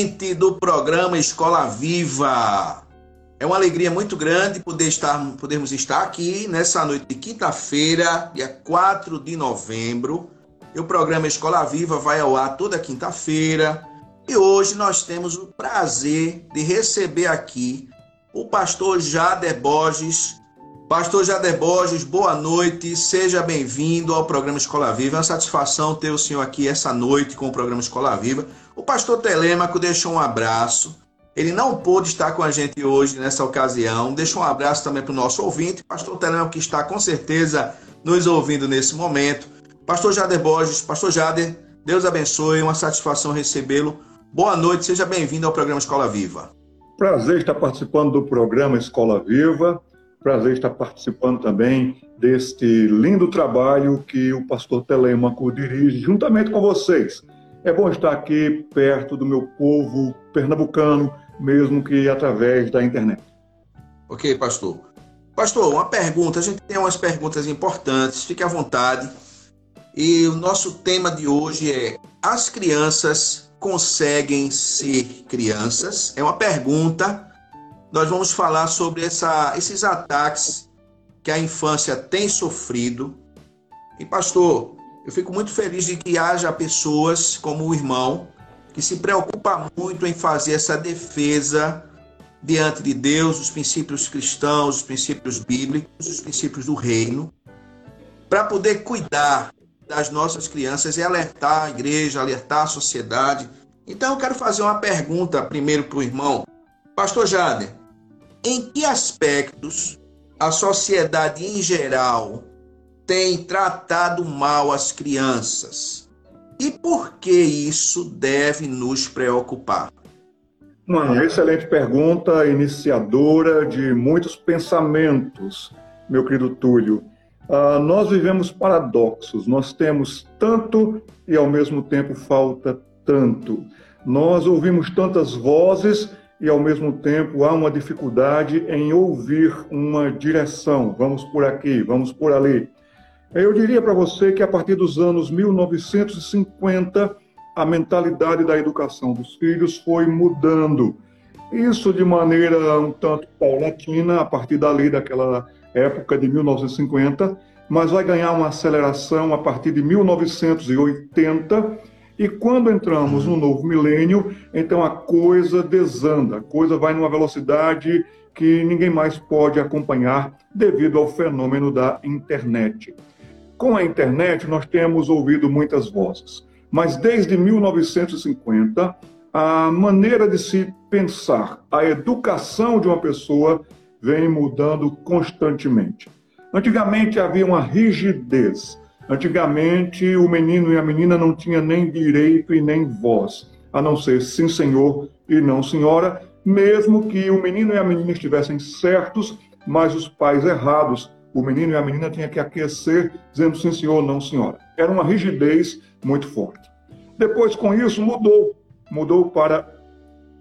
Ouvinte do programa Escola Viva. É uma alegria muito grande poder estar, podermos estar aqui nessa noite de quinta-feira, dia 4 de novembro. E o programa Escola Viva vai ao ar toda quinta-feira. E hoje nós temos o prazer de receber aqui o pastor Jader Borges. Pastor Jader Borges, boa noite, seja bem-vindo ao programa Escola Viva. É uma satisfação ter o senhor aqui essa noite com o programa Escola Viva. O pastor Telêmaco deixou um abraço ele não pôde estar com a gente hoje nessa ocasião. Deixa um abraço também para o nosso ouvinte, Pastor Telão, que está com certeza nos ouvindo nesse momento. Pastor Jader Borges, Pastor Jader, Deus abençoe, uma satisfação recebê-lo. Boa noite, seja bem-vindo ao programa Escola Viva. Prazer estar participando do programa Escola Viva. Prazer estar participando também deste lindo trabalho que o pastor Telêmaco dirige juntamente com vocês. É bom estar aqui perto do meu povo pernambucano, mesmo que através da internet. Ok, pastor. Pastor, uma pergunta. A gente tem umas perguntas importantes, fique à vontade. E o nosso tema de hoje é: as crianças conseguem ser crianças? É uma pergunta. Nós vamos falar sobre essa, esses ataques que a infância tem sofrido. E, pastor, eu fico muito feliz de que haja pessoas como o irmão que se preocupa muito em fazer essa defesa diante de Deus, os princípios cristãos, os princípios bíblicos, os princípios do reino, para poder cuidar das nossas crianças e alertar a igreja, alertar a sociedade. Então eu quero fazer uma pergunta primeiro para o irmão. Pastor Jader, em que aspectos a sociedade em geral tem tratado mal as crianças? E por que isso deve nos preocupar? Uma excelente pergunta, iniciadora de muitos pensamentos, meu querido Túlio. Uh, nós vivemos paradoxos, nós temos tanto e ao mesmo tempo falta tanto. Nós ouvimos tantas vozes e ao mesmo tempo há uma dificuldade em ouvir uma direção. Vamos por aqui, vamos por ali. Eu diria para você que a partir dos anos 1950, a mentalidade da educação dos filhos foi mudando. Isso de maneira um tanto paulatina, a partir dali daquela época de 1950, mas vai ganhar uma aceleração a partir de 1980. E quando entramos no novo milênio, então a coisa desanda, a coisa vai numa velocidade que ninguém mais pode acompanhar devido ao fenômeno da internet. Com a internet, nós temos ouvido muitas vozes, mas desde 1950, a maneira de se pensar, a educação de uma pessoa vem mudando constantemente. Antigamente havia uma rigidez. Antigamente o menino e a menina não tinham nem direito e nem voz, a não ser sim senhor e não senhora, mesmo que o menino e a menina estivessem certos, mas os pais errados o menino e a menina tinham que aquecer, dizendo sim, senhor, não, senhora. Era uma rigidez muito forte. Depois, com isso, mudou. Mudou para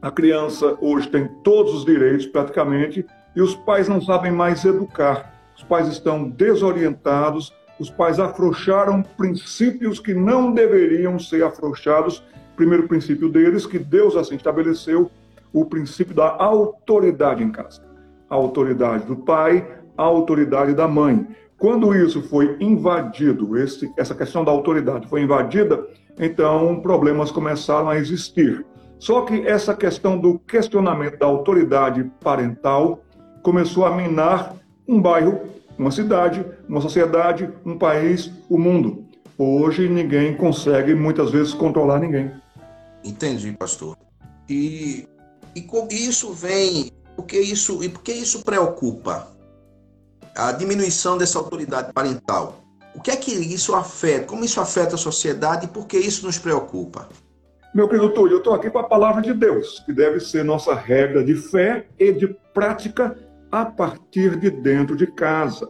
a criança, hoje tem todos os direitos, praticamente, e os pais não sabem mais educar. Os pais estão desorientados, os pais afrouxaram princípios que não deveriam ser afrouxados. Primeiro princípio deles, que Deus assim estabeleceu, o princípio da autoridade em casa. A autoridade do pai, a autoridade da mãe. Quando isso foi invadido, esse, essa questão da autoridade foi invadida, então problemas começaram a existir. Só que essa questão do questionamento da autoridade parental começou a minar um bairro, uma cidade, uma sociedade, um país, o mundo. Hoje ninguém consegue muitas vezes controlar ninguém. Entendi, pastor. E E com isso vem, porque isso e porque isso preocupa a diminuição dessa autoridade parental. O que é que isso afeta? Como isso afeta a sociedade e por que isso nos preocupa? Meu querido Túlio, eu estou aqui com a palavra de Deus, que deve ser nossa regra de fé e de prática a partir de dentro de casa.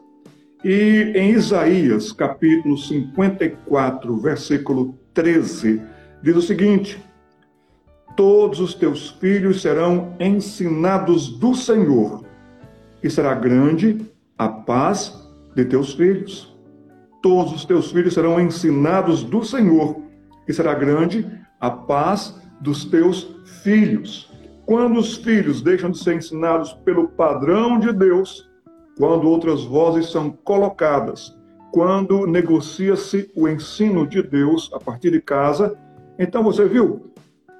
E em Isaías, capítulo 54, versículo 13, diz o seguinte: Todos os teus filhos serão ensinados do Senhor, e será grande a paz de teus filhos. Todos os teus filhos serão ensinados do Senhor, e será grande a paz dos teus filhos. Quando os filhos deixam de ser ensinados pelo padrão de Deus, quando outras vozes são colocadas, quando negocia-se o ensino de Deus a partir de casa, então você viu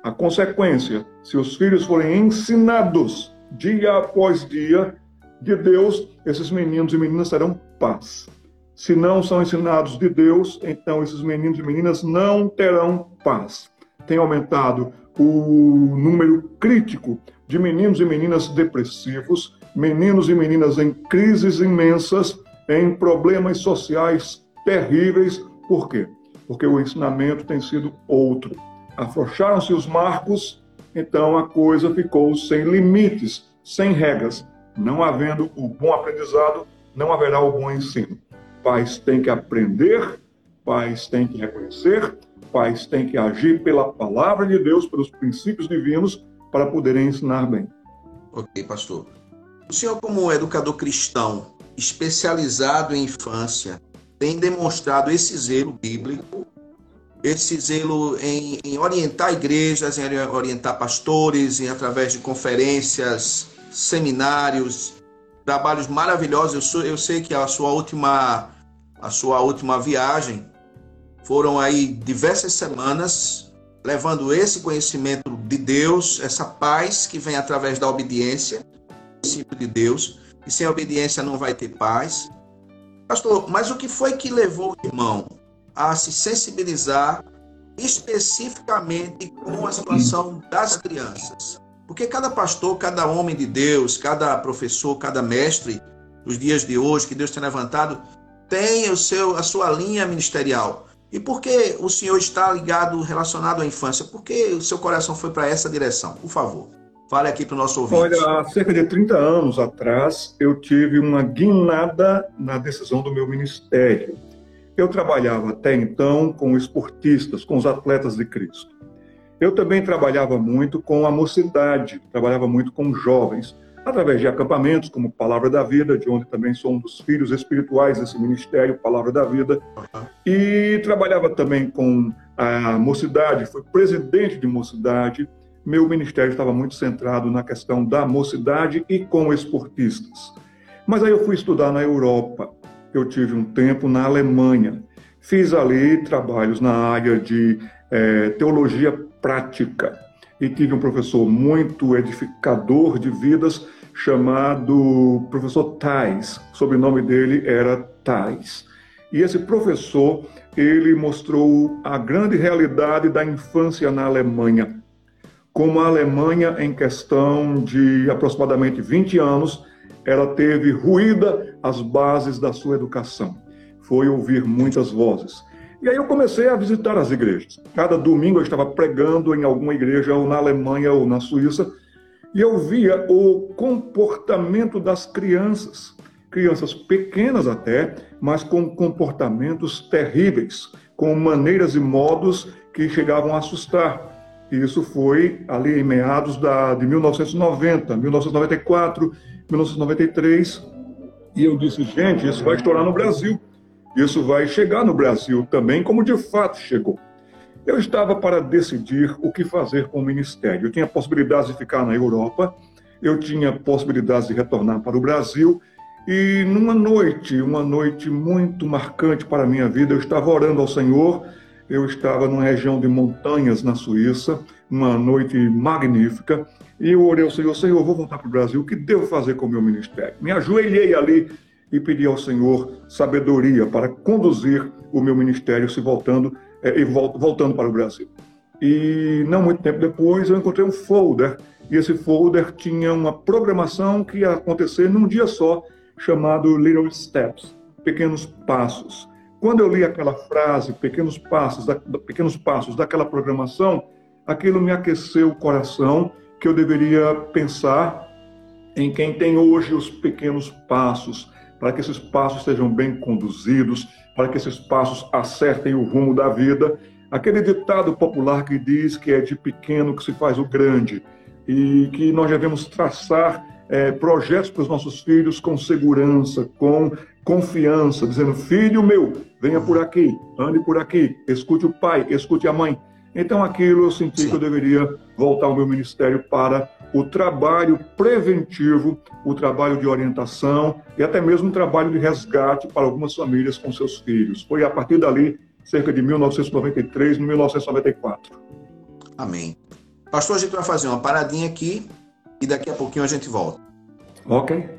a consequência. Se os filhos forem ensinados dia após dia de Deus, esses meninos e meninas terão paz. Se não são ensinados de Deus, então esses meninos e meninas não terão paz. Tem aumentado o número crítico de meninos e meninas depressivos, meninos e meninas em crises imensas, em problemas sociais terríveis. Por quê? Porque o ensinamento tem sido outro. Afrouxaram-se os marcos, então a coisa ficou sem limites, sem regras. Não havendo o bom aprendizado, não haverá o bom ensino. Pais têm que aprender, pais têm que reconhecer, pais têm que agir pela palavra de Deus, pelos princípios divinos, para poderem ensinar bem. Ok, pastor. O senhor, como educador cristão, especializado em infância, tem demonstrado esse zelo bíblico, esse zelo em, em orientar igrejas, em orientar pastores, em, através de conferências, seminários, trabalhos maravilhosos. Eu, sou, eu sei que a sua última a sua última viagem foram aí diversas semanas levando esse conhecimento de Deus, essa paz que vem através da obediência princípio de Deus, e sem obediência não vai ter paz. Pastor, mas o que foi que levou o irmão a se sensibilizar especificamente com a situação das crianças? Porque cada pastor, cada homem de Deus, cada professor, cada mestre dos dias de hoje que Deus tem levantado, tem o seu, a sua linha ministerial. E por que o senhor está ligado, relacionado à infância? Por que o seu coração foi para essa direção? Por favor. Fale aqui para o nosso ouvinte. Olha, há cerca de 30 anos atrás, eu tive uma guinada na decisão do meu ministério. Eu trabalhava até então com esportistas, com os atletas de Cristo. Eu também trabalhava muito com a mocidade, trabalhava muito com jovens, através de acampamentos como Palavra da Vida, de onde também sou um dos filhos espirituais desse ministério, Palavra da Vida. E trabalhava também com a mocidade, fui presidente de mocidade, meu ministério estava muito centrado na questão da mocidade e com esportistas. Mas aí eu fui estudar na Europa. Eu tive um tempo na Alemanha. Fiz ali trabalhos na área de é, teologia prática. E tive um professor muito edificador de vidas chamado professor Tais. O sobrenome dele era Tais. E esse professor, ele mostrou a grande realidade da infância na Alemanha como a Alemanha, em questão de aproximadamente 20 anos, ela teve ruída as bases da sua educação. Foi ouvir muitas vozes. E aí eu comecei a visitar as igrejas. Cada domingo eu estava pregando em alguma igreja, ou na Alemanha ou na Suíça, e eu via o comportamento das crianças. Crianças pequenas até, mas com comportamentos terríveis, com maneiras e modos que chegavam a assustar. Isso foi ali em meados da, de 1990, 1994, 1993. E eu disse, gente, isso vai estourar no Brasil. Isso vai chegar no Brasil também, como de fato chegou. Eu estava para decidir o que fazer com o ministério. Eu tinha possibilidades de ficar na Europa, eu tinha possibilidades de retornar para o Brasil. E numa noite, uma noite muito marcante para a minha vida, eu estava orando ao Senhor eu estava numa região de montanhas na Suíça, uma noite magnífica, e eu orei ao Senhor, Senhor, vou voltar para o Brasil, o que devo fazer com o meu ministério? Me ajoelhei ali e pedi ao Senhor sabedoria para conduzir o meu ministério se voltando e voltando para o Brasil. E não muito tempo depois eu encontrei um folder e esse folder tinha uma programação que ia acontecer num dia só, chamado Little Steps, pequenos passos. Quando eu li aquela frase, pequenos passos, da, pequenos passos daquela programação, aquilo me aqueceu o coração que eu deveria pensar em quem tem hoje os pequenos passos, para que esses passos sejam bem conduzidos, para que esses passos acertem o rumo da vida. Aquele ditado popular que diz que é de pequeno que se faz o grande e que nós devemos traçar é, projetos para os nossos filhos com segurança, com confiança, dizendo: Filho meu, venha por aqui, ande por aqui, escute o pai, escute a mãe. Então, aquilo eu senti Sim. que eu deveria voltar ao meu ministério para o trabalho preventivo, o trabalho de orientação e até mesmo o trabalho de resgate para algumas famílias com seus filhos. Foi a partir dali, cerca de 1993, 1994. Amém. Pastor, a gente vai fazer uma paradinha aqui e daqui a pouquinho a gente volta. Ok.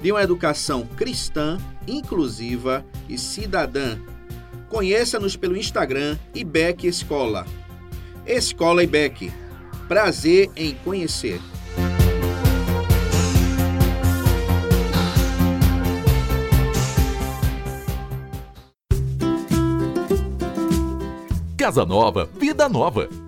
de uma educação cristã, inclusiva e cidadã. Conheça-nos pelo Instagram IBEC Escola. Escola IBEC. Prazer em conhecer. Casa Nova, Vida Nova.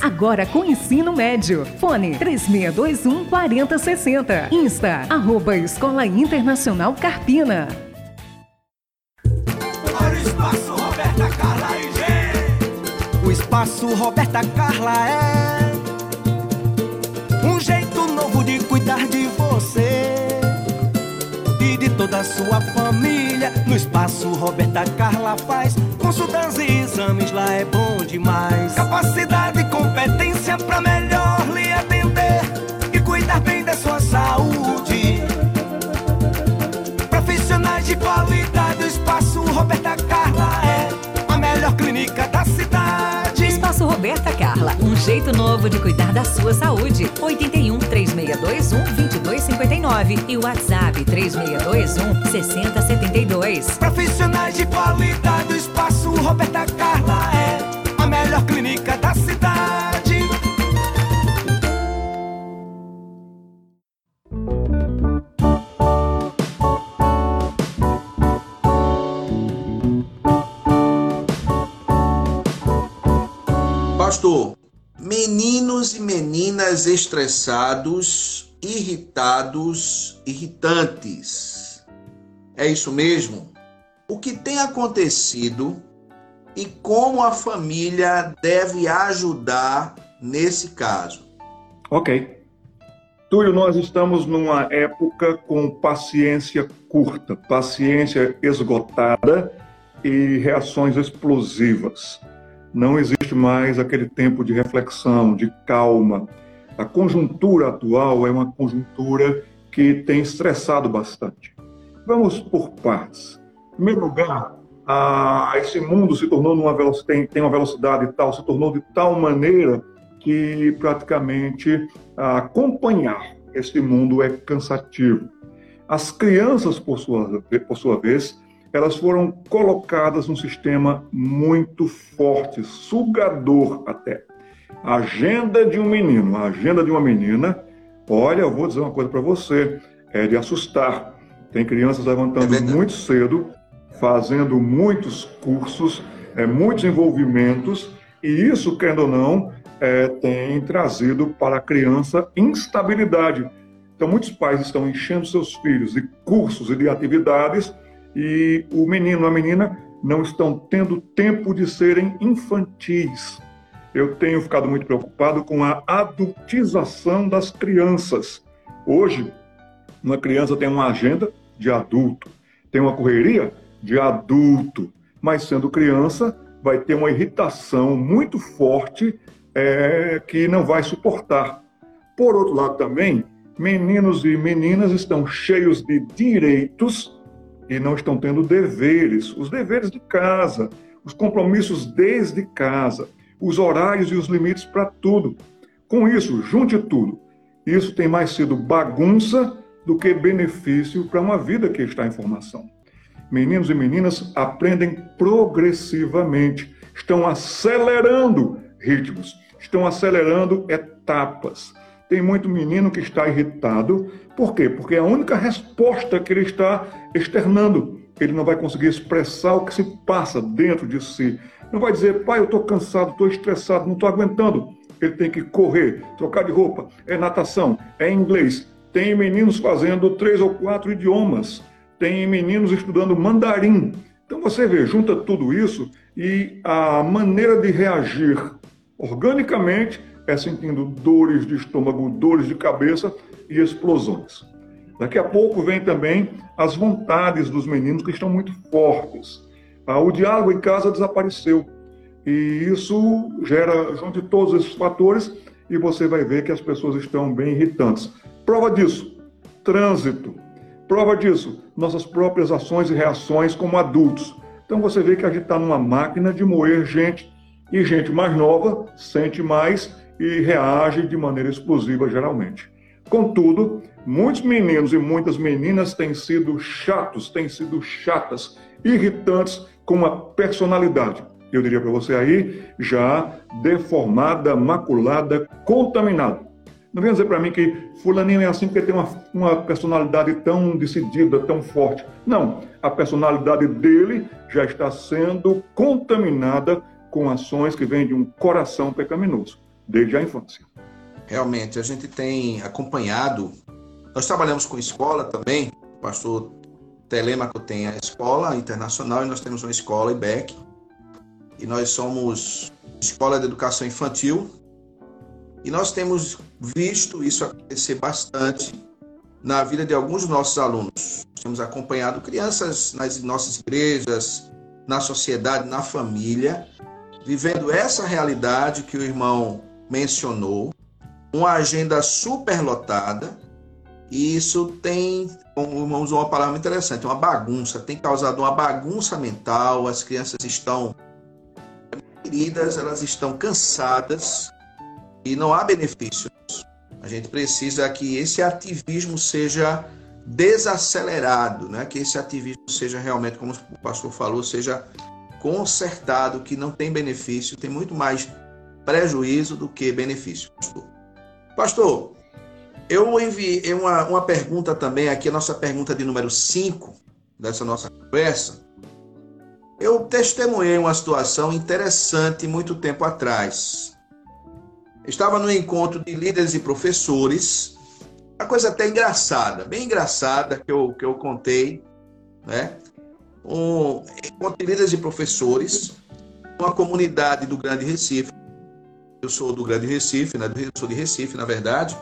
agora com ensino médio. Fone 3621 4060. Insta, arroba Escola Internacional Carpina. O espaço Roberta Carla é um jeito novo de cuidar de você toda a sua família. No espaço Roberta Carla faz consultas e exames, lá é bom demais. Capacidade e competência pra melhor lhe atender e cuidar bem da sua saúde. Profissionais de qualidade, o espaço Roberta Carla é a melhor clínica da cidade. Espaço Roberta Carla, um jeito novo de cuidar da sua saúde. 81 3621 2259 e o WhatsApp 3621 6072. Profissionais de qualidade, o espaço Roberta Carla é a melhor clínica da cidade. Pastor, meninos e meninas estressados, irritados, irritantes. É isso mesmo? o que tem acontecido e como a família deve ajudar nesse caso. Ok. Túlio, nós estamos numa época com paciência curta, paciência esgotada e reações explosivas. Não existe mais aquele tempo de reflexão, de calma. A conjuntura atual é uma conjuntura que tem estressado bastante. Vamos por partes. Em primeiro lugar, ah, esse mundo se tornou numa tem, uma velocidade tal, se tornou de tal maneira que praticamente ah, acompanhar esse mundo é cansativo. As crianças, por sua, por sua vez, elas foram colocadas num sistema muito forte, sugador até. A agenda de um menino, a agenda de uma menina, olha, eu vou dizer uma coisa para você, é de assustar. Tem crianças levantando é muito cedo, fazendo muitos cursos, é, muitos envolvimentos, e isso, querendo ou não, é, tem trazido para a criança instabilidade. Então, muitos pais estão enchendo seus filhos de cursos e de atividades, e o menino, a menina, não estão tendo tempo de serem infantis. Eu tenho ficado muito preocupado com a adultização das crianças. Hoje, uma criança tem uma agenda de adulto, tem uma correria de adulto, mas sendo criança, vai ter uma irritação muito forte é, que não vai suportar. Por outro lado, também, meninos e meninas estão cheios de direitos e não estão tendo deveres, os deveres de casa, os compromissos desde casa, os horários e os limites para tudo. Com isso, junte tudo. Isso tem mais sido bagunça do que benefício para uma vida que está em formação meninos e meninas aprendem progressivamente, estão acelerando ritmos, estão acelerando etapas. Tem muito menino que está irritado, por quê? Porque é a única resposta que ele está externando, ele não vai conseguir expressar o que se passa dentro de si. Não vai dizer, pai, eu estou cansado, estou estressado, não estou aguentando. Ele tem que correr, trocar de roupa, é natação, é inglês. Tem meninos fazendo três ou quatro idiomas tem meninos estudando mandarim. Então você vê, junta tudo isso e a maneira de reagir organicamente é sentindo dores de estômago, dores de cabeça e explosões. Daqui a pouco vem também as vontades dos meninos que estão muito fortes. Ah, o diálogo em casa desapareceu. E isso gera, junto de todos esses fatores, e você vai ver que as pessoas estão bem irritantes. Prova disso, trânsito. Prova disso, nossas próprias ações e reações como adultos. Então você vê que a gente está numa máquina de moer gente, e gente mais nova sente mais e reage de maneira explosiva geralmente. Contudo, muitos meninos e muitas meninas têm sido chatos, têm sido chatas, irritantes com uma personalidade. Eu diria para você aí, já deformada, maculada, contaminada. Não venha dizer para mim que fulaninho é assim porque tem uma, uma personalidade tão decidida, tão forte. Não, a personalidade dele já está sendo contaminada com ações que vêm de um coração pecaminoso, desde a infância. Realmente, a gente tem acompanhado, nós trabalhamos com escola também, o pastor Telemaco tem a escola internacional e nós temos uma escola IBEC, e nós somos Escola de Educação Infantil, e nós temos visto isso acontecer bastante na vida de alguns dos nossos alunos. Temos acompanhado crianças nas nossas igrejas, na sociedade, na família, vivendo essa realidade que o irmão mencionou, uma agenda superlotada, e isso tem, como usou uma palavra interessante, uma bagunça, tem causado uma bagunça mental, as crianças estão queridas, elas estão cansadas, e não há benefícios. A gente precisa que esse ativismo seja desacelerado, né? que esse ativismo seja realmente, como o pastor falou, seja consertado, que não tem benefício, tem muito mais prejuízo do que benefício. Pastor, pastor eu enviei uma, uma pergunta também aqui, a nossa pergunta de número 5 dessa nossa conversa. Eu testemunhei uma situação interessante muito tempo atrás. Estava no encontro de líderes e professores, uma coisa até engraçada, bem engraçada que eu, que eu contei, né? um, com líderes e professores, uma comunidade do Grande Recife. Eu sou do Grande Recife, né? Eu sou de Recife, na verdade.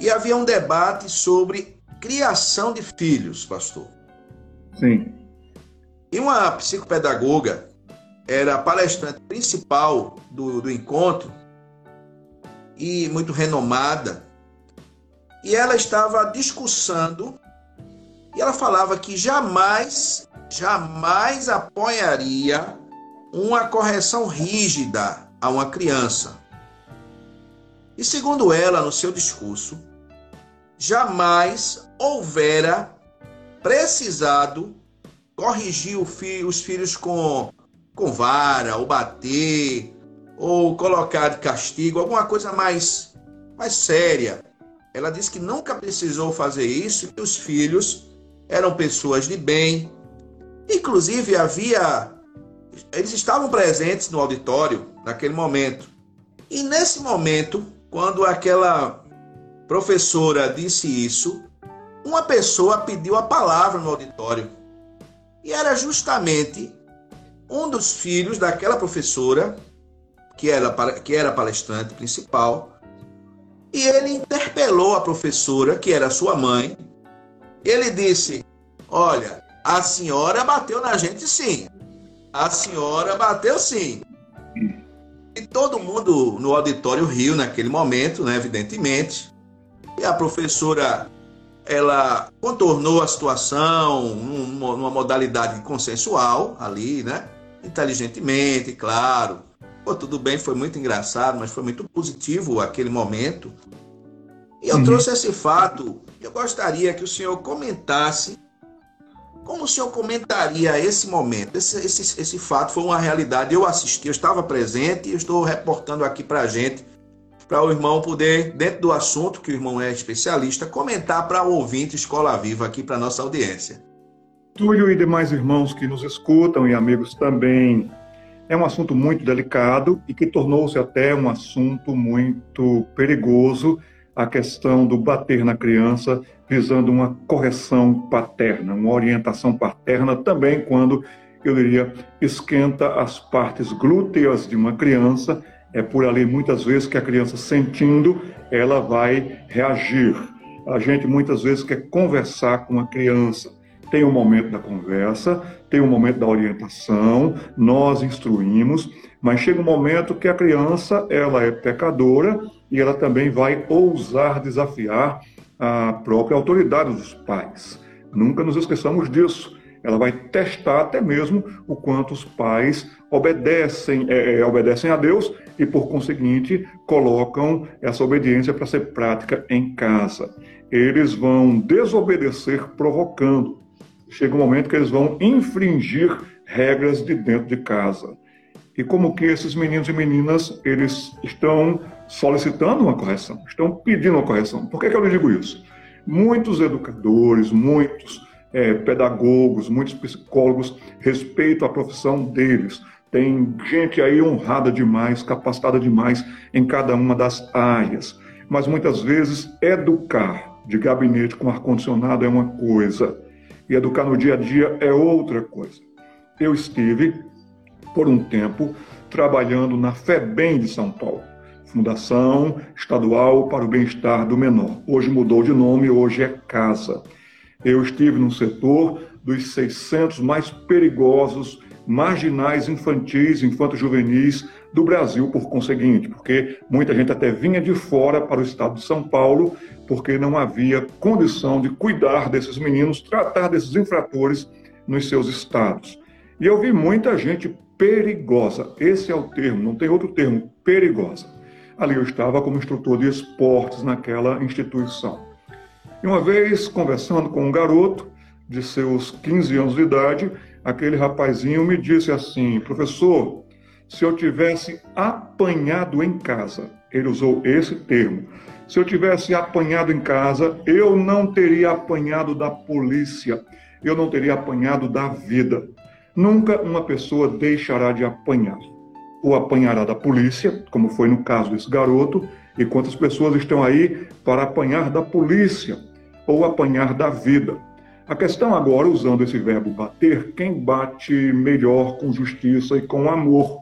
E havia um debate sobre criação de filhos, pastor. Sim. E uma psicopedagoga era a palestrante principal do, do encontro e muito renomada. E ela estava discussando e ela falava que jamais, jamais apoiaria uma correção rígida a uma criança. E segundo ela, no seu discurso, jamais houvera precisado corrigir os filhos com, com vara, ou bater, ou colocar de castigo, alguma coisa mais, mais séria. Ela disse que nunca precisou fazer isso, que os filhos eram pessoas de bem. Inclusive, havia. Eles estavam presentes no auditório naquele momento. E nesse momento, quando aquela professora disse isso, uma pessoa pediu a palavra no auditório. E era justamente um dos filhos daquela professora, que era, que era palestrante principal, e ele interpelou a professora, que era sua mãe. Ele disse: Olha, a senhora bateu na gente sim. A senhora bateu sim. E todo mundo no auditório riu naquele momento, né, evidentemente. E a professora ela contornou a situação numa modalidade consensual ali, né? Inteligentemente, claro. Pô, tudo bem, foi muito engraçado, mas foi muito positivo aquele momento. E eu uhum. trouxe esse fato. Eu gostaria que o senhor comentasse como o senhor comentaria esse momento? Esse, esse, esse fato foi uma realidade. Eu assisti, eu estava presente e estou reportando aqui para a gente, para o irmão poder, dentro do assunto, que o irmão é especialista, comentar para o ouvinte Escola Viva aqui para nossa audiência. Túlio e demais irmãos que nos escutam e amigos também. É um assunto muito delicado e que tornou-se até um assunto muito perigoso a questão do bater na criança, visando uma correção paterna, uma orientação paterna também quando, eu diria, esquenta as partes glúteas de uma criança. É por ali muitas vezes que a criança sentindo, ela vai reagir. A gente muitas vezes quer conversar com a criança. Tem o um momento da conversa, tem o um momento da orientação, nós instruímos, mas chega um momento que a criança, ela é pecadora e ela também vai ousar desafiar a própria autoridade dos pais. Nunca nos esqueçamos disso. Ela vai testar até mesmo o quanto os pais obedecem, é, é obedecem a Deus e, por conseguinte, colocam essa obediência para ser prática em casa. Eles vão desobedecer provocando. Chega um momento que eles vão infringir regras de dentro de casa. E como que esses meninos e meninas, eles estão solicitando uma correção, estão pedindo uma correção. Por que, que eu lhe digo isso? Muitos educadores, muitos é, pedagogos, muitos psicólogos respeitam a profissão deles. Tem gente aí honrada demais, capacitada demais em cada uma das áreas. Mas muitas vezes educar de gabinete com ar-condicionado é uma coisa, e educar no dia a dia é outra coisa. Eu estive, por um tempo, trabalhando na FEBEM de São Paulo. Fundação Estadual para o Bem-Estar do Menor. Hoje mudou de nome, hoje é Casa. Eu estive no setor dos 600 mais perigosos marginais infantis, infanto-juvenis do Brasil, por conseguinte, porque muita gente até vinha de fora para o estado de São Paulo, porque não havia condição de cuidar desses meninos, tratar desses infratores nos seus estados. E eu vi muita gente perigosa, esse é o termo, não tem outro termo, perigosa Ali eu estava como instrutor de esportes naquela instituição. E uma vez, conversando com um garoto de seus 15 anos de idade, aquele rapazinho me disse assim: professor, se eu tivesse apanhado em casa, ele usou esse termo, se eu tivesse apanhado em casa, eu não teria apanhado da polícia, eu não teria apanhado da vida. Nunca uma pessoa deixará de apanhar ou apanhará da polícia, como foi no caso desse garoto, e quantas pessoas estão aí para apanhar da polícia ou apanhar da vida. A questão agora, usando esse verbo bater, quem bate melhor com justiça e com amor?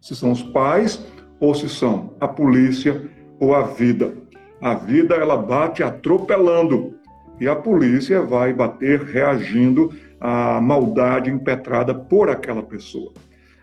Se são os pais ou se são a polícia ou a vida. A vida ela bate atropelando e a polícia vai bater reagindo à maldade impetrada por aquela pessoa.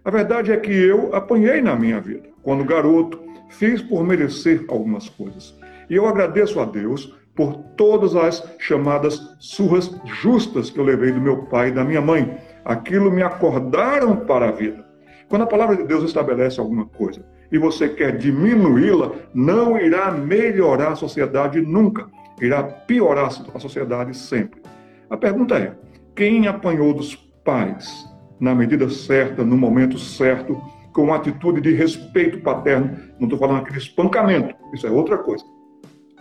A verdade é que eu apanhei na minha vida. Quando garoto, fiz por merecer algumas coisas. E eu agradeço a Deus por todas as chamadas surras justas que eu levei do meu pai e da minha mãe. Aquilo me acordaram para a vida. Quando a palavra de Deus estabelece alguma coisa e você quer diminuí-la, não irá melhorar a sociedade nunca, irá piorar a sociedade sempre. A pergunta é: quem apanhou dos pais na medida certa, no momento certo, com uma atitude de respeito paterno? Não estou falando aquele espancamento, isso é outra coisa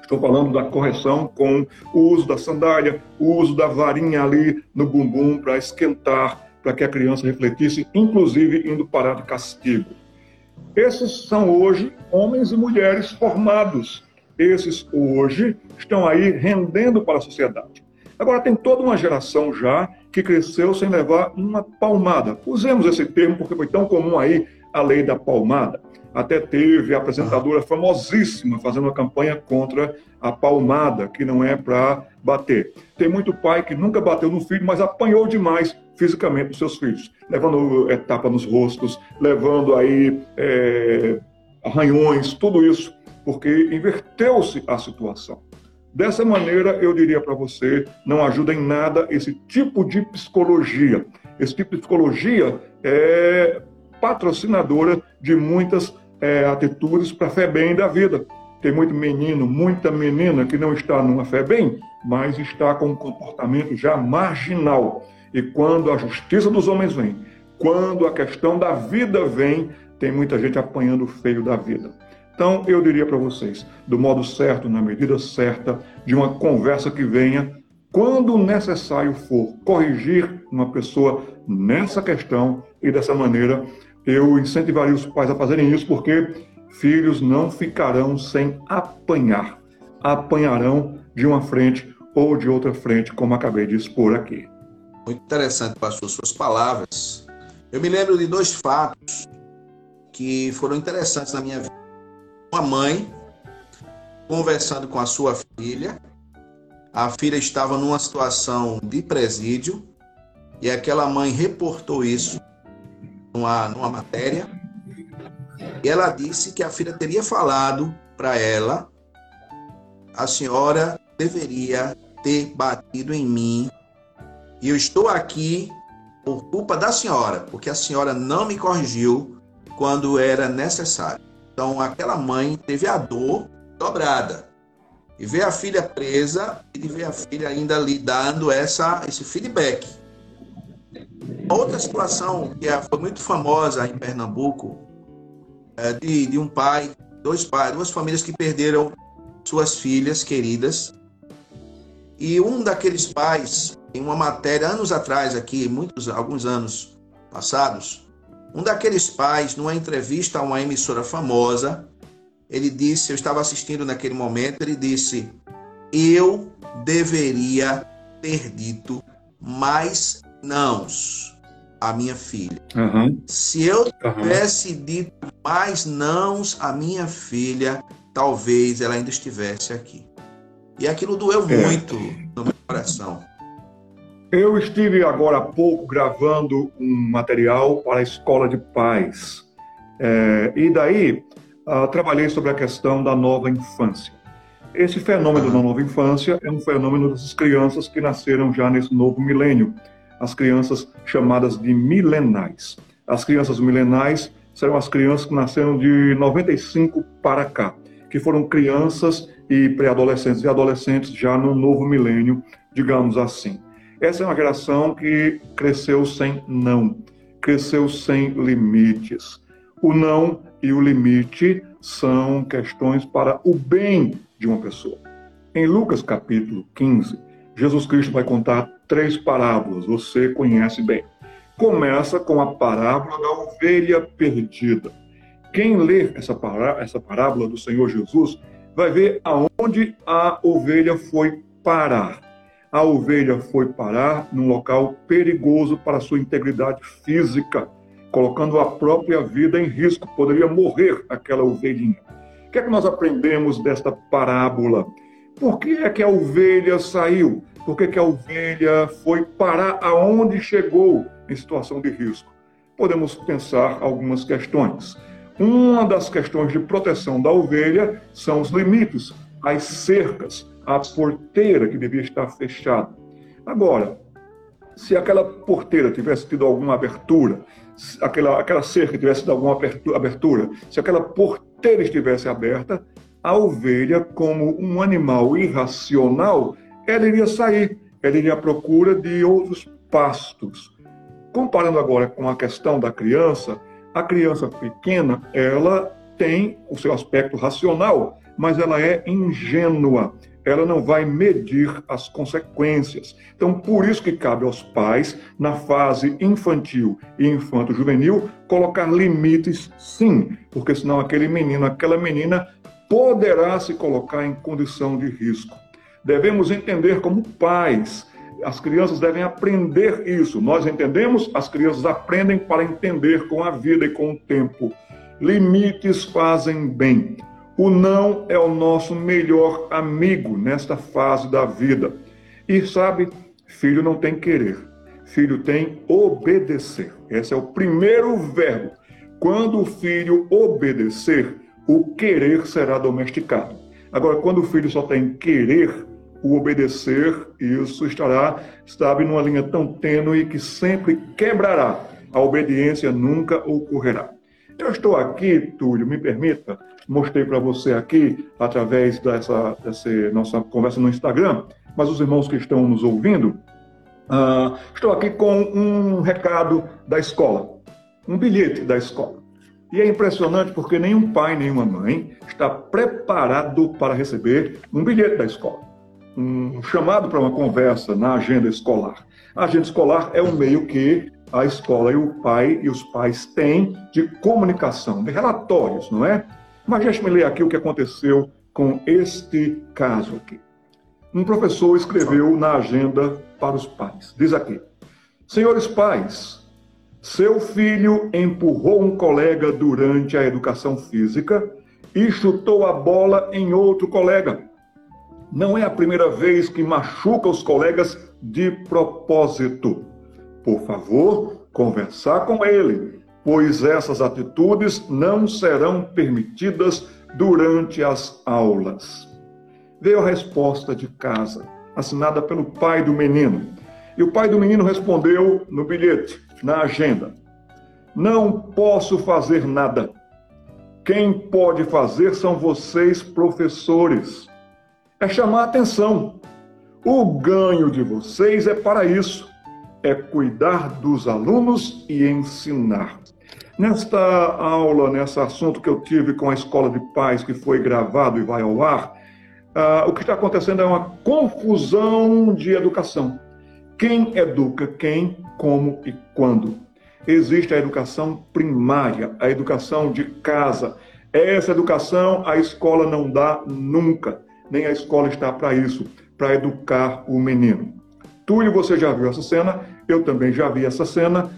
Estou falando da correção com o uso da sandália, o uso da varinha ali no bumbum para esquentar, para que a criança refletisse, inclusive indo parar de castigo. Esses são hoje homens e mulheres formados. Esses hoje estão aí rendendo para a sociedade. Agora tem toda uma geração já que cresceu sem levar uma palmada. Usemos esse termo porque foi tão comum aí a lei da palmada. Até teve a apresentadora famosíssima fazendo uma campanha contra a palmada, que não é para bater. Tem muito pai que nunca bateu no filho, mas apanhou demais fisicamente os seus filhos, levando etapa nos rostos, levando aí é, arranhões, tudo isso, porque inverteu-se a situação. Dessa maneira, eu diria para você, não ajuda em nada esse tipo de psicologia. Esse tipo de psicologia é patrocinadora de muitas é, atitudes para a fé bem da vida. Tem muito menino, muita menina que não está numa fé bem, mas está com um comportamento já marginal. E quando a justiça dos homens vem, quando a questão da vida vem, tem muita gente apanhando feio da vida. Então, eu diria para vocês, do modo certo, na medida certa, de uma conversa que venha, quando necessário for corrigir uma pessoa nessa questão e dessa maneira eu incentivaria os pais a fazerem isso, porque filhos não ficarão sem apanhar. Apanharão de uma frente ou de outra frente, como acabei de expor aqui. Muito interessante, pastor, suas palavras. Eu me lembro de dois fatos que foram interessantes na minha vida. Uma mãe conversando com a sua filha, a filha estava numa situação de presídio e aquela mãe reportou isso numa, numa matéria. E ela disse que a filha teria falado para ela: a senhora deveria ter batido em mim. E eu estou aqui por culpa da senhora, porque a senhora não me corrigiu quando era necessário. Então, aquela mãe teve a dor dobrada. E ver a filha presa e ver a filha ainda lhe dando essa, esse feedback. Outra situação que é, foi muito famosa em Pernambuco, é de, de um pai, dois pais, duas famílias que perderam suas filhas queridas. E um daqueles pais, em uma matéria anos atrás aqui, muitos alguns anos passados, um daqueles pais, numa entrevista a uma emissora famosa, ele disse, eu estava assistindo naquele momento, ele disse: "Eu deveria ter dito mais nãos a minha filha. Uhum. Se eu tivesse uhum. dito mais nãos à minha filha, talvez ela ainda estivesse aqui. E aquilo doeu é. muito no meu coração. Eu estive agora há pouco gravando um material para a Escola de Paz. É, e daí uh, trabalhei sobre a questão da nova infância. Esse fenômeno uhum. da nova infância é um fenômeno dessas crianças que nasceram já nesse novo milênio as crianças chamadas de milenais. As crianças milenais serão as crianças que nasceram de 95 para cá, que foram crianças e pré-adolescentes e adolescentes já no novo milênio, digamos assim. Essa é uma geração que cresceu sem não, cresceu sem limites. O não e o limite são questões para o bem de uma pessoa. Em Lucas capítulo 15, Jesus Cristo vai contar três parábolas, você conhece bem. Começa com a parábola da ovelha perdida. Quem lê essa, pará essa parábola do Senhor Jesus vai ver aonde a ovelha foi parar. a ovelha foi parar num local perigoso para sua integridade física, colocando a própria vida em risco. Poderia morrer aquela ovelhinha. O que é que nós aprendemos desta parábola? Por que é que a ovelha saiu? Por que, que a ovelha foi parar aonde chegou em situação de risco? Podemos pensar algumas questões. Uma das questões de proteção da ovelha são os limites, as cercas a porteira que devia estar fechada. Agora, se aquela porteira tivesse tido alguma abertura, aquela, aquela cerca tivesse tido alguma abertura, se aquela porteira estivesse aberta, a ovelha, como um animal irracional, ela iria sair, ela iria à procura de outros pastos. Comparando agora com a questão da criança, a criança pequena, ela tem o seu aspecto racional, mas ela é ingênua ela não vai medir as consequências. Então, por isso que cabe aos pais, na fase infantil e infanto-juvenil, colocar limites, sim, porque senão aquele menino, aquela menina poderá se colocar em condição de risco. Devemos entender como pais, as crianças devem aprender isso. Nós entendemos, as crianças aprendem para entender com a vida e com o tempo. Limites fazem bem. O não é o nosso melhor amigo nesta fase da vida. E sabe, filho não tem querer, filho tem obedecer. Esse é o primeiro verbo. Quando o filho obedecer, o querer será domesticado. Agora, quando o filho só tem querer, o obedecer, isso estará, sabe, numa linha tão tênue que sempre quebrará. A obediência nunca ocorrerá. Eu estou aqui, Túlio, me permita, mostrei para você aqui, através dessa, dessa nossa conversa no Instagram, mas os irmãos que estão nos ouvindo, uh, estou aqui com um recado da escola, um bilhete da escola. E é impressionante porque nenhum pai, nenhuma mãe está preparado para receber um bilhete da escola. Um chamado para uma conversa na agenda escolar. A agenda escolar é um meio que a escola e o pai e os pais têm de comunicação, de relatórios, não é? Mas deixe-me ler aqui o que aconteceu com este caso aqui. Um professor escreveu na agenda para os pais. Diz aqui: Senhores pais, seu filho empurrou um colega durante a educação física e chutou a bola em outro colega. Não é a primeira vez que machuca os colegas de propósito. Por favor, conversar com ele pois essas atitudes não serão permitidas durante as aulas. Veio a resposta de casa, assinada pelo pai do menino. E o pai do menino respondeu no bilhete, na agenda: Não posso fazer nada. Quem pode fazer são vocês, professores. É chamar a atenção. O ganho de vocês é para isso é cuidar dos alunos e ensinar. Nesta aula, nesse assunto que eu tive com a escola de pais, que foi gravado e vai ao ar, uh, o que está acontecendo é uma confusão de educação. Quem educa quem, como e quando? Existe a educação primária, a educação de casa. Essa educação a escola não dá nunca, nem a escola está para isso, para educar o menino. Túlio, você já viu essa cena, eu também já vi essa cena.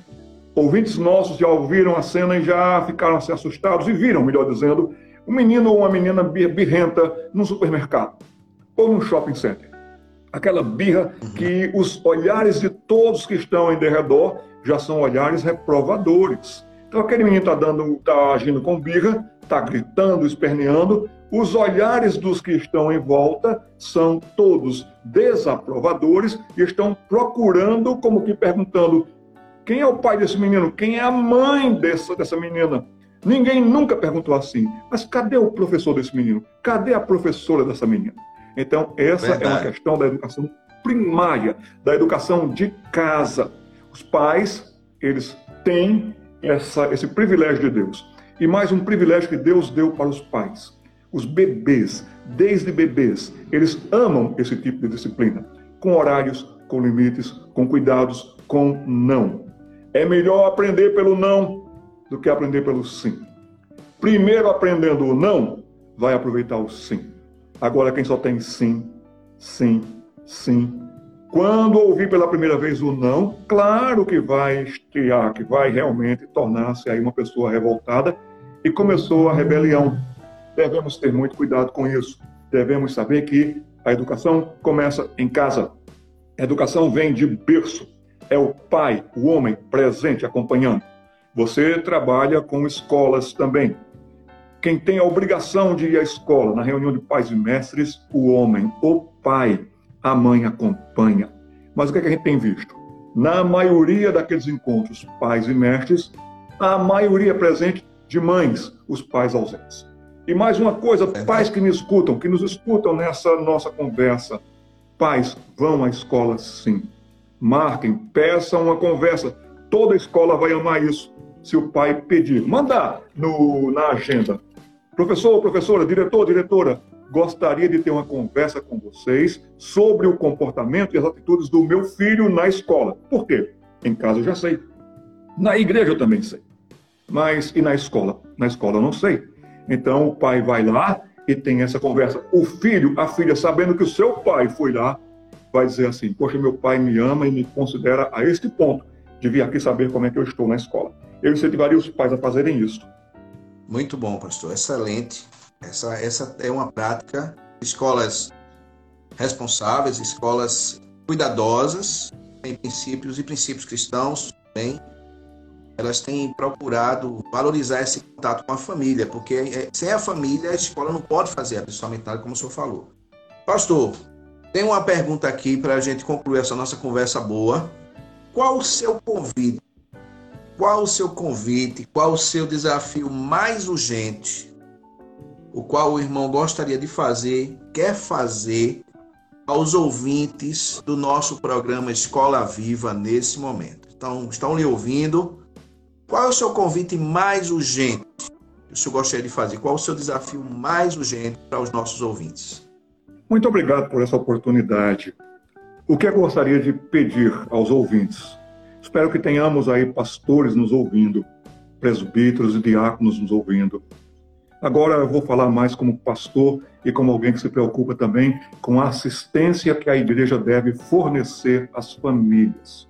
Ouvintes nossos já ouviram a cena e já ficaram assim, assustados e viram, melhor dizendo, um menino ou uma menina birrenta num supermercado ou num shopping center. Aquela birra que os olhares de todos que estão em derredor já são olhares reprovadores. Então aquele menino está tá agindo com birra, está gritando, esperneando. Os olhares dos que estão em volta são todos desaprovadores e estão procurando, como que perguntando: quem é o pai desse menino? Quem é a mãe dessa, dessa menina? Ninguém nunca perguntou assim. Mas cadê o professor desse menino? Cadê a professora dessa menina? Então, essa Verdade. é uma questão da educação primária, da educação de casa. Os pais, eles têm essa, esse privilégio de Deus. E mais um privilégio que Deus deu para os pais. Os bebês, desde bebês, eles amam esse tipo de disciplina, com horários, com limites, com cuidados, com não. É melhor aprender pelo não do que aprender pelo sim. Primeiro aprendendo o não, vai aproveitar o sim. Agora quem só tem sim, sim, sim, Quando ouvir pela primeira vez o não, claro que vai estiar, que vai realmente tornar-se aí uma pessoa revoltada e começou a rebelião. Devemos ter muito cuidado com isso. Devemos saber que a educação começa em casa. A educação vem de berço. É o pai, o homem presente acompanhando. Você trabalha com escolas também. Quem tem a obrigação de ir à escola, na reunião de pais e mestres, o homem, o pai, a mãe acompanha. Mas o que, é que a gente tem visto? Na maioria daqueles encontros, pais e mestres, a maioria presente de mães, os pais ausentes. E mais uma coisa, é pais que me escutam, que nos escutam nessa nossa conversa, pais, vão à escola sim. Marquem, peçam uma conversa. Toda escola vai amar isso. Se o pai pedir, mandar no, na agenda. Professor, professora, diretor, diretora, gostaria de ter uma conversa com vocês sobre o comportamento e as atitudes do meu filho na escola. Por quê? Em casa eu já sei. Na igreja eu também sei. Mas e na escola? Na escola eu não sei. Então o pai vai lá e tem essa conversa. O filho, a filha, sabendo que o seu pai foi lá, vai dizer assim: Poxa, meu pai me ama e me considera a este ponto de vir aqui saber como é que eu estou na escola. Eu incentivaria os pais a fazerem isso muito bom, pastor. Excelente. Essa, essa é uma prática. Escolas responsáveis, escolas cuidadosas, em princípios e princípios cristãos também. Elas têm procurado valorizar esse contato com a família, porque é, sem a família a escola não pode fazer absolutamente nada, como o senhor falou. Pastor, tem uma pergunta aqui para a gente concluir essa nossa conversa boa. Qual o seu convite qual o seu convite, qual o seu desafio mais urgente, o qual o irmão gostaria de fazer, quer fazer aos ouvintes do nosso programa Escola Viva nesse momento. Então, estão lhe ouvindo? Qual é o seu convite mais urgente que o senhor gostaria de fazer? Qual é o seu desafio mais urgente para os nossos ouvintes? Muito obrigado por essa oportunidade. O que eu gostaria de pedir aos ouvintes? Espero que tenhamos aí pastores nos ouvindo, presbíteros e diáconos nos ouvindo. Agora eu vou falar mais como pastor e como alguém que se preocupa também com a assistência que a igreja deve fornecer às famílias.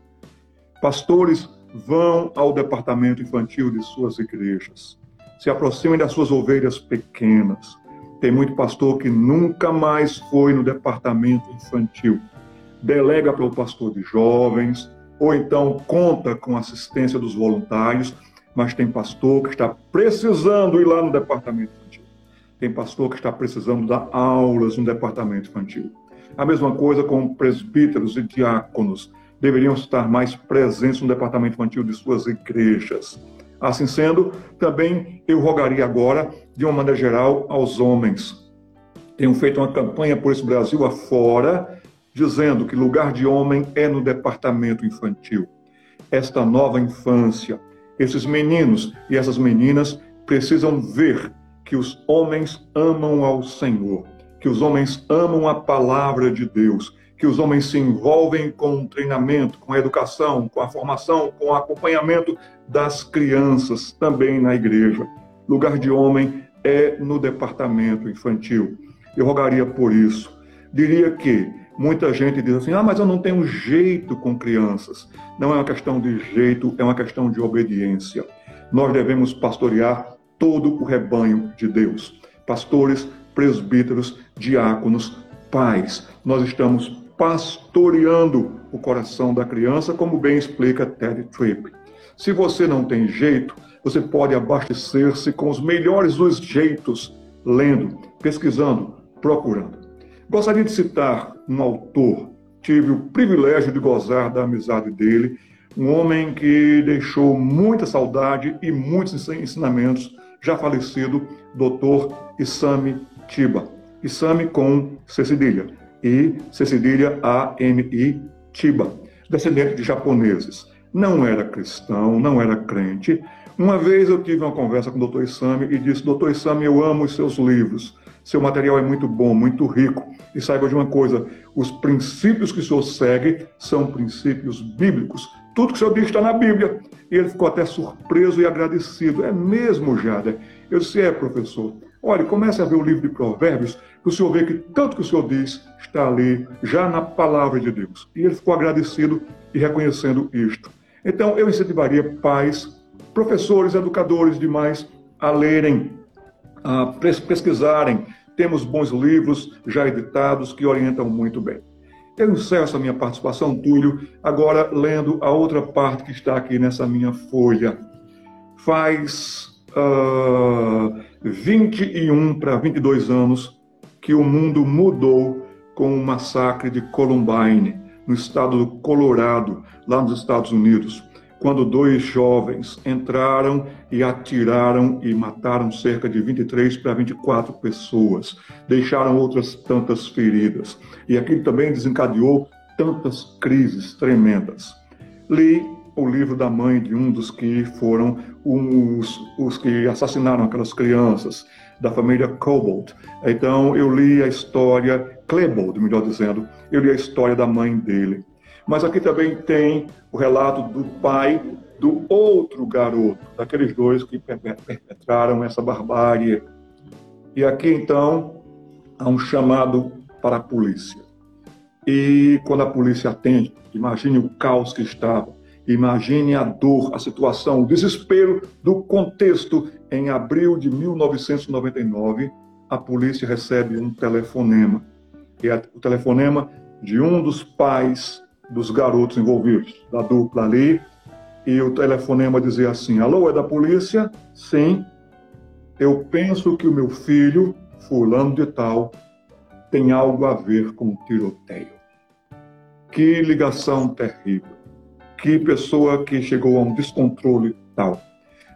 Pastores vão ao departamento infantil de suas igrejas. Se aproximem das suas ovelhas pequenas. Tem muito pastor que nunca mais foi no departamento infantil. Delega para o pastor de jovens, ou então conta com a assistência dos voluntários, mas tem pastor que está precisando ir lá no departamento infantil. Tem pastor que está precisando dar aulas no departamento infantil. A mesma coisa com presbíteros e diáconos. Deveriam estar mais presentes no departamento infantil de suas igrejas. Assim sendo, também eu rogaria agora, de uma maneira geral, aos homens. Tenho feito uma campanha por esse Brasil afora, dizendo que lugar de homem é no departamento infantil. Esta nova infância, esses meninos e essas meninas precisam ver que os homens amam ao Senhor, que os homens amam a palavra de Deus, que os homens se envolvem com o treinamento, com a educação, com a formação, com o acompanhamento das crianças também na igreja. Lugar de homem é no departamento infantil. Eu rogaria por isso. Diria que Muita gente diz assim: ah, mas eu não tenho jeito com crianças. Não é uma questão de jeito, é uma questão de obediência. Nós devemos pastorear todo o rebanho de Deus. Pastores, presbíteros, diáconos, pais. Nós estamos pastoreando o coração da criança, como bem explica Ted Tripp. Se você não tem jeito, você pode abastecer-se com os melhores dos jeitos, lendo, pesquisando, procurando. Gostaria de citar um autor, tive o privilégio de gozar da amizade dele, um homem que deixou muita saudade e muitos ensinamentos, já falecido, Dr. Isami Tiba. Isami com C cedilha e C cedilha A-M-I Tiba, descendente de japoneses. Não era cristão, não era crente. Uma vez eu tive uma conversa com o Dr. Isami e disse: Dr. Isami, eu amo os seus livros seu material é muito bom, muito rico. E saiba de uma coisa: os princípios que o senhor segue são princípios bíblicos. Tudo que o senhor diz está na Bíblia. E ele ficou até surpreso e agradecido. É mesmo, Jader? Eu disse: é, professor. Olha, comece a ver o livro de Provérbios, que o senhor vê que tanto que o senhor diz está ali, já na palavra de Deus. E ele ficou agradecido e reconhecendo isto. Então, eu incentivaria pais, professores, educadores demais a lerem, a pesquisarem. Temos bons livros já editados que orientam muito bem. Eu encerro essa minha participação, Túlio, agora lendo a outra parte que está aqui nessa minha folha. Faz uh, 21 para 22 anos que o mundo mudou com o massacre de Columbine, no estado do Colorado, lá nos Estados Unidos, quando dois jovens entraram e atiraram e mataram cerca de 23 para 24 pessoas, deixaram outras tantas feridas. E aquilo também desencadeou tantas crises tremendas. Li o livro da mãe de um dos que foram os, os que assassinaram aquelas crianças, da família Cobalt. Então, eu li a história, Klebold, melhor dizendo, eu li a história da mãe dele. Mas aqui também tem o relato do pai do outro garoto, daqueles dois que perpetraram essa barbárie. E aqui, então, há um chamado para a polícia. E quando a polícia atende, imagine o caos que estava Imagine a dor, a situação, o desespero do contexto. Em abril de 1999, a polícia recebe um telefonema. É o telefonema de um dos pais dos garotos envolvidos, da dupla ali. E o telefonema dizia assim: Alô, é da polícia? Sim. Eu penso que o meu filho, fulano de tal, tem algo a ver com o tiroteio. Que ligação terrível que pessoa que chegou a um descontrole tal.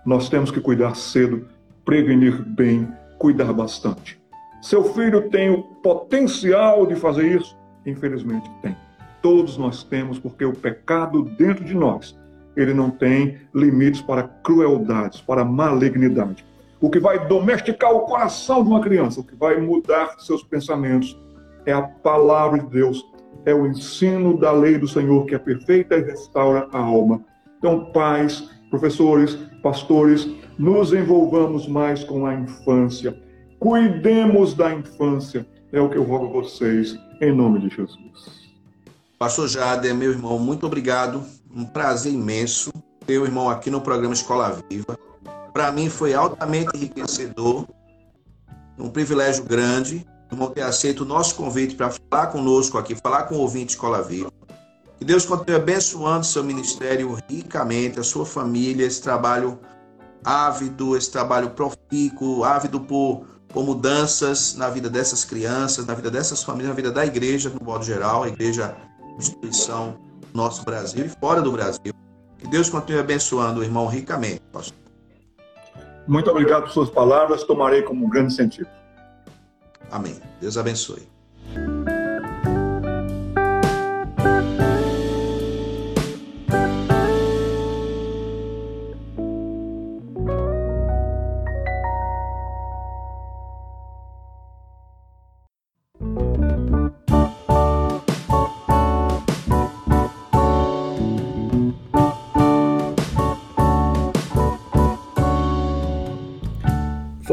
Nós temos que cuidar cedo, prevenir bem, cuidar bastante. Seu filho tem o potencial de fazer isso? Infelizmente tem. Todos nós temos, porque o pecado dentro de nós, ele não tem limites para crueldades, para malignidade. O que vai domesticar o coração de uma criança, o que vai mudar seus pensamentos, é a palavra de Deus é o ensino da lei do Senhor que é perfeita e restaura a alma. Então, pais, professores, pastores, nos envolvamos mais com a infância. Cuidemos da infância. É o que eu rogo a vocês, em nome de Jesus. Pastor Jader, meu irmão, muito obrigado. Um prazer imenso ter o irmão aqui no programa Escola Viva. Para mim foi altamente enriquecedor, um privilégio grande irmão ter aceito o nosso convite para falar conosco aqui, falar com o ouvinte Escola Viva. Que Deus continue abençoando seu ministério ricamente, a sua família, esse trabalho ávido, esse trabalho profícuo, ávido por, por mudanças na vida dessas crianças, na vida dessas famílias, na vida da igreja, no modo geral, a igreja, instituição nosso Brasil e fora do Brasil. Que Deus continue abençoando o irmão ricamente, pastor. Muito obrigado por suas palavras, tomarei como um grande sentido. Amém. Deus abençoe.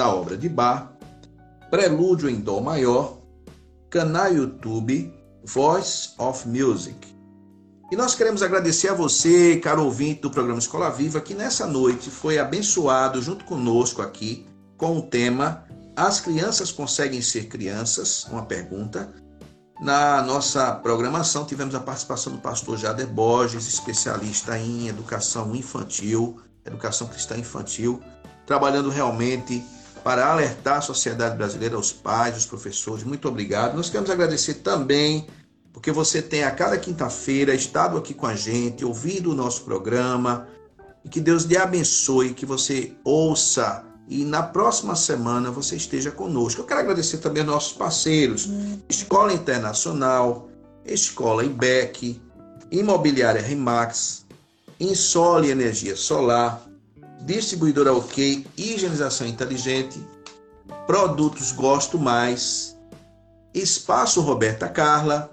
da obra de Bach, Prelúdio em Dó Maior, canal YouTube Voice of Music. E nós queremos agradecer a você, caro ouvinte do programa Escola Viva, que nessa noite foi abençoado junto conosco aqui com o tema As crianças conseguem ser crianças? Uma pergunta. Na nossa programação tivemos a participação do pastor Jader Borges, especialista em educação infantil, educação cristã infantil, trabalhando realmente para alertar a sociedade brasileira, os pais, os professores. Muito obrigado. Nós queremos agradecer também porque você tem a cada quinta-feira estado aqui com a gente, ouvindo o nosso programa, e que Deus lhe abençoe, que você ouça e na próxima semana você esteja conosco. Eu quero agradecer também aos nossos parceiros, Escola Internacional, Escola IBEC, Imobiliária Remax, Insole Energia Solar, Distribuidora OK, Higienização Inteligente, Produtos Gosto Mais, Espaço Roberta Carla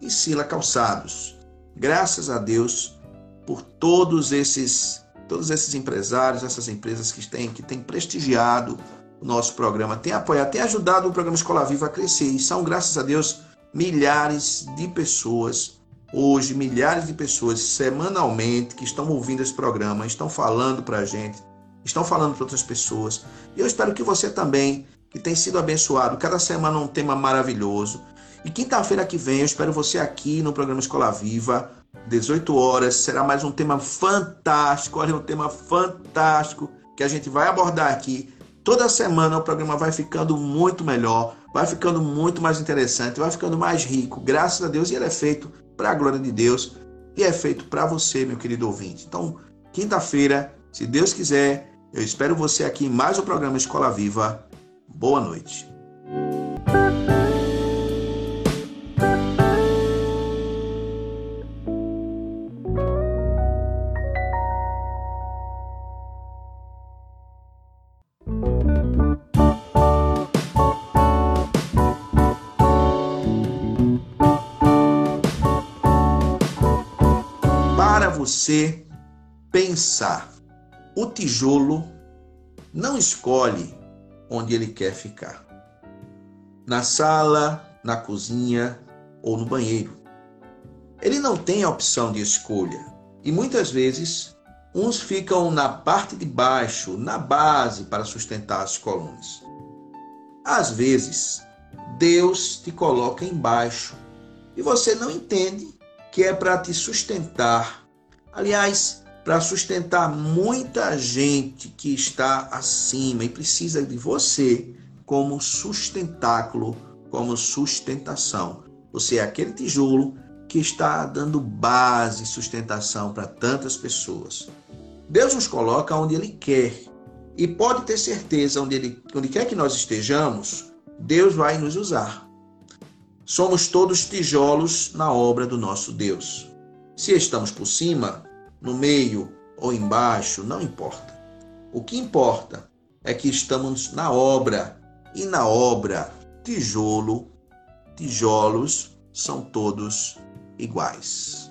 e Sila Calçados. Graças a Deus por todos esses todos esses empresários, essas empresas que têm que têm prestigiado o nosso programa, têm apoiado, têm ajudado o programa Escola Viva a crescer e são graças a Deus milhares de pessoas hoje milhares de pessoas semanalmente que estão ouvindo esse programa, estão falando para a gente, estão falando para outras pessoas. E eu espero que você também, que tem sido abençoado, cada semana um tema maravilhoso. E quinta-feira que vem eu espero você aqui no programa Escola Viva, 18 horas. Será mais um tema fantástico, olha, um tema fantástico que a gente vai abordar aqui. Toda semana o programa vai ficando muito melhor, vai ficando muito mais interessante, vai ficando mais rico, graças a Deus, e ele é feito para a glória de Deus e é feito para você, meu querido ouvinte. Então, quinta-feira, se Deus quiser, eu espero você aqui em mais um programa Escola Viva. Boa noite. Você pensar. O tijolo não escolhe onde ele quer ficar. Na sala, na cozinha ou no banheiro. Ele não tem a opção de escolha. E muitas vezes, uns ficam na parte de baixo, na base, para sustentar as colunas. Às vezes, Deus te coloca embaixo e você não entende que é para te sustentar Aliás, para sustentar muita gente que está acima e precisa de você como sustentáculo, como sustentação. Você é aquele tijolo que está dando base e sustentação para tantas pessoas. Deus nos coloca onde Ele quer e pode ter certeza onde Ele onde quer que nós estejamos, Deus vai nos usar. Somos todos tijolos na obra do nosso Deus. Se estamos por cima, no meio ou embaixo, não importa. O que importa é que estamos na obra e na obra, tijolo, tijolos são todos iguais.